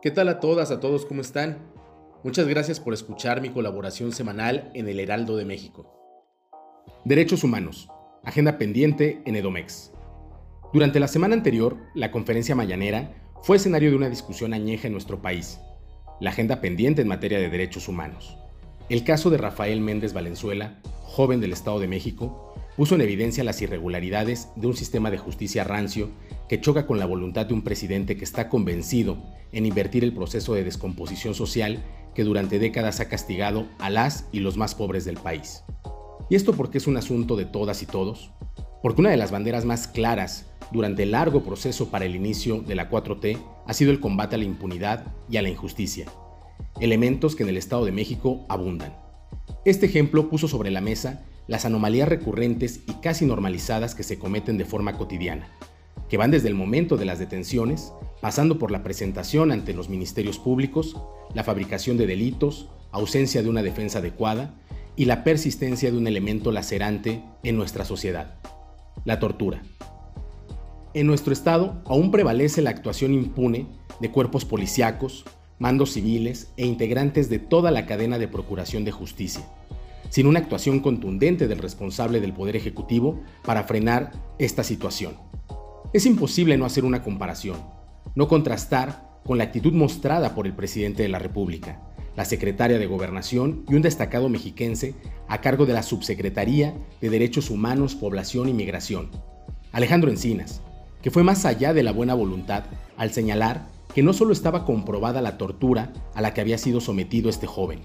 ¿Qué tal a todas, a todos, cómo están? Muchas gracias por escuchar mi colaboración semanal en el Heraldo de México. Derechos Humanos, agenda pendiente en Edomex. Durante la semana anterior, la conferencia mañanera fue escenario de una discusión añeja en nuestro país, la agenda pendiente en materia de derechos humanos. El caso de Rafael Méndez Valenzuela, joven del Estado de México, puso en evidencia las irregularidades de un sistema de justicia rancio que choca con la voluntad de un presidente que está convencido en invertir el proceso de descomposición social que durante décadas ha castigado a las y los más pobres del país. ¿Y esto porque es un asunto de todas y todos? Porque una de las banderas más claras durante el largo proceso para el inicio de la 4T ha sido el combate a la impunidad y a la injusticia, elementos que en el Estado de México abundan. Este ejemplo puso sobre la mesa las anomalías recurrentes y casi normalizadas que se cometen de forma cotidiana, que van desde el momento de las detenciones, pasando por la presentación ante los ministerios públicos, la fabricación de delitos, ausencia de una defensa adecuada y la persistencia de un elemento lacerante en nuestra sociedad, la tortura. En nuestro estado aún prevalece la actuación impune de cuerpos policíacos, mandos civiles e integrantes de toda la cadena de procuración de justicia sin una actuación contundente del responsable del Poder Ejecutivo para frenar esta situación. Es imposible no hacer una comparación, no contrastar con la actitud mostrada por el presidente de la República, la secretaria de Gobernación y un destacado mexiquense a cargo de la Subsecretaría de Derechos Humanos, Población y Migración, Alejandro Encinas, que fue más allá de la buena voluntad al señalar que no solo estaba comprobada la tortura a la que había sido sometido este joven,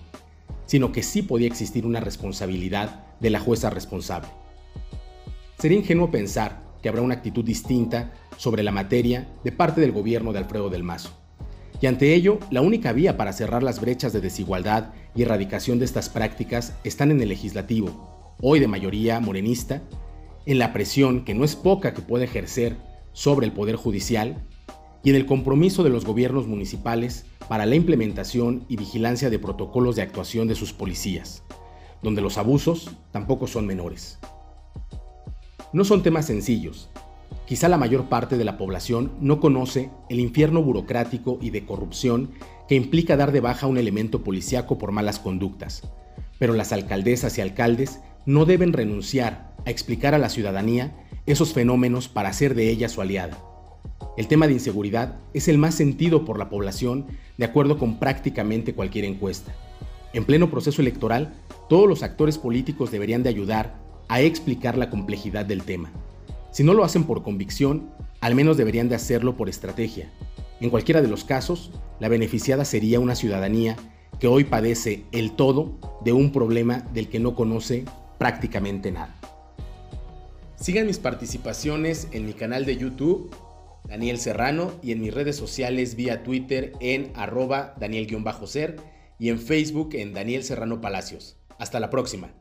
sino que sí podía existir una responsabilidad de la jueza responsable. Sería ingenuo pensar que habrá una actitud distinta sobre la materia de parte del gobierno de Alfredo del Mazo. Y ante ello, la única vía para cerrar las brechas de desigualdad y erradicación de estas prácticas están en el legislativo, hoy de mayoría morenista, en la presión que no es poca que puede ejercer sobre el Poder Judicial y en el compromiso de los gobiernos municipales para la implementación y vigilancia de protocolos de actuación de sus policías, donde los abusos tampoco son menores. No son temas sencillos. Quizá la mayor parte de la población no conoce el infierno burocrático y de corrupción que implica dar de baja un elemento policíaco por malas conductas, pero las alcaldesas y alcaldes no deben renunciar a explicar a la ciudadanía esos fenómenos para hacer de ella su aliada el tema de inseguridad es el más sentido por la población de acuerdo con prácticamente cualquier encuesta. En pleno proceso electoral, todos los actores políticos deberían de ayudar a explicar la complejidad del tema. Si no lo hacen por convicción, al menos deberían de hacerlo por estrategia. En cualquiera de los casos, la beneficiada sería una ciudadanía que hoy padece el todo de un problema del que no conoce prácticamente nada. Sigan mis participaciones en mi canal de YouTube Daniel Serrano y en mis redes sociales vía Twitter en arroba Daniel-Ser y en Facebook en Daniel Serrano Palacios. Hasta la próxima.